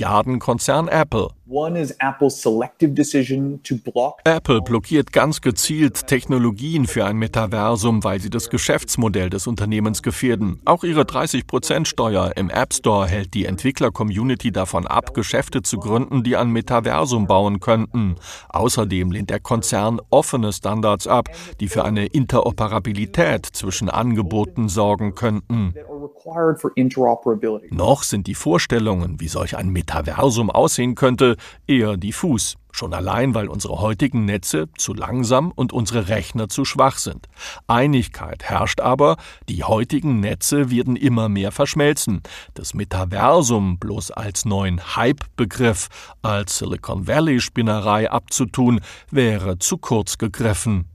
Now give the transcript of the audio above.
Milliardenkonzern Apple. Apple blockiert ganz gezielt Technologien für ein Metaversum, weil sie das Geschäftsmodell des Unternehmens gefährden. Auch ihre 30%-Steuer im App Store hält die Entwickler-Community davon ab, Geschäfte zu gründen, die ein Metaversum bauen könnten. Außerdem lehnt der Konzern offene Standards ab, die für eine Interoperabilität zwischen Angeboten sorgen könnten. Noch sind die Vorstellungen, wie solch ein Metaversum aussehen könnte, eher diffus. Schon allein, weil unsere heutigen Netze zu langsam und unsere Rechner zu schwach sind. Einigkeit herrscht aber, die heutigen Netze werden immer mehr verschmelzen. Das Metaversum bloß als neuen Hype-Begriff, als Silicon Valley-Spinnerei abzutun, wäre zu kurz gegriffen.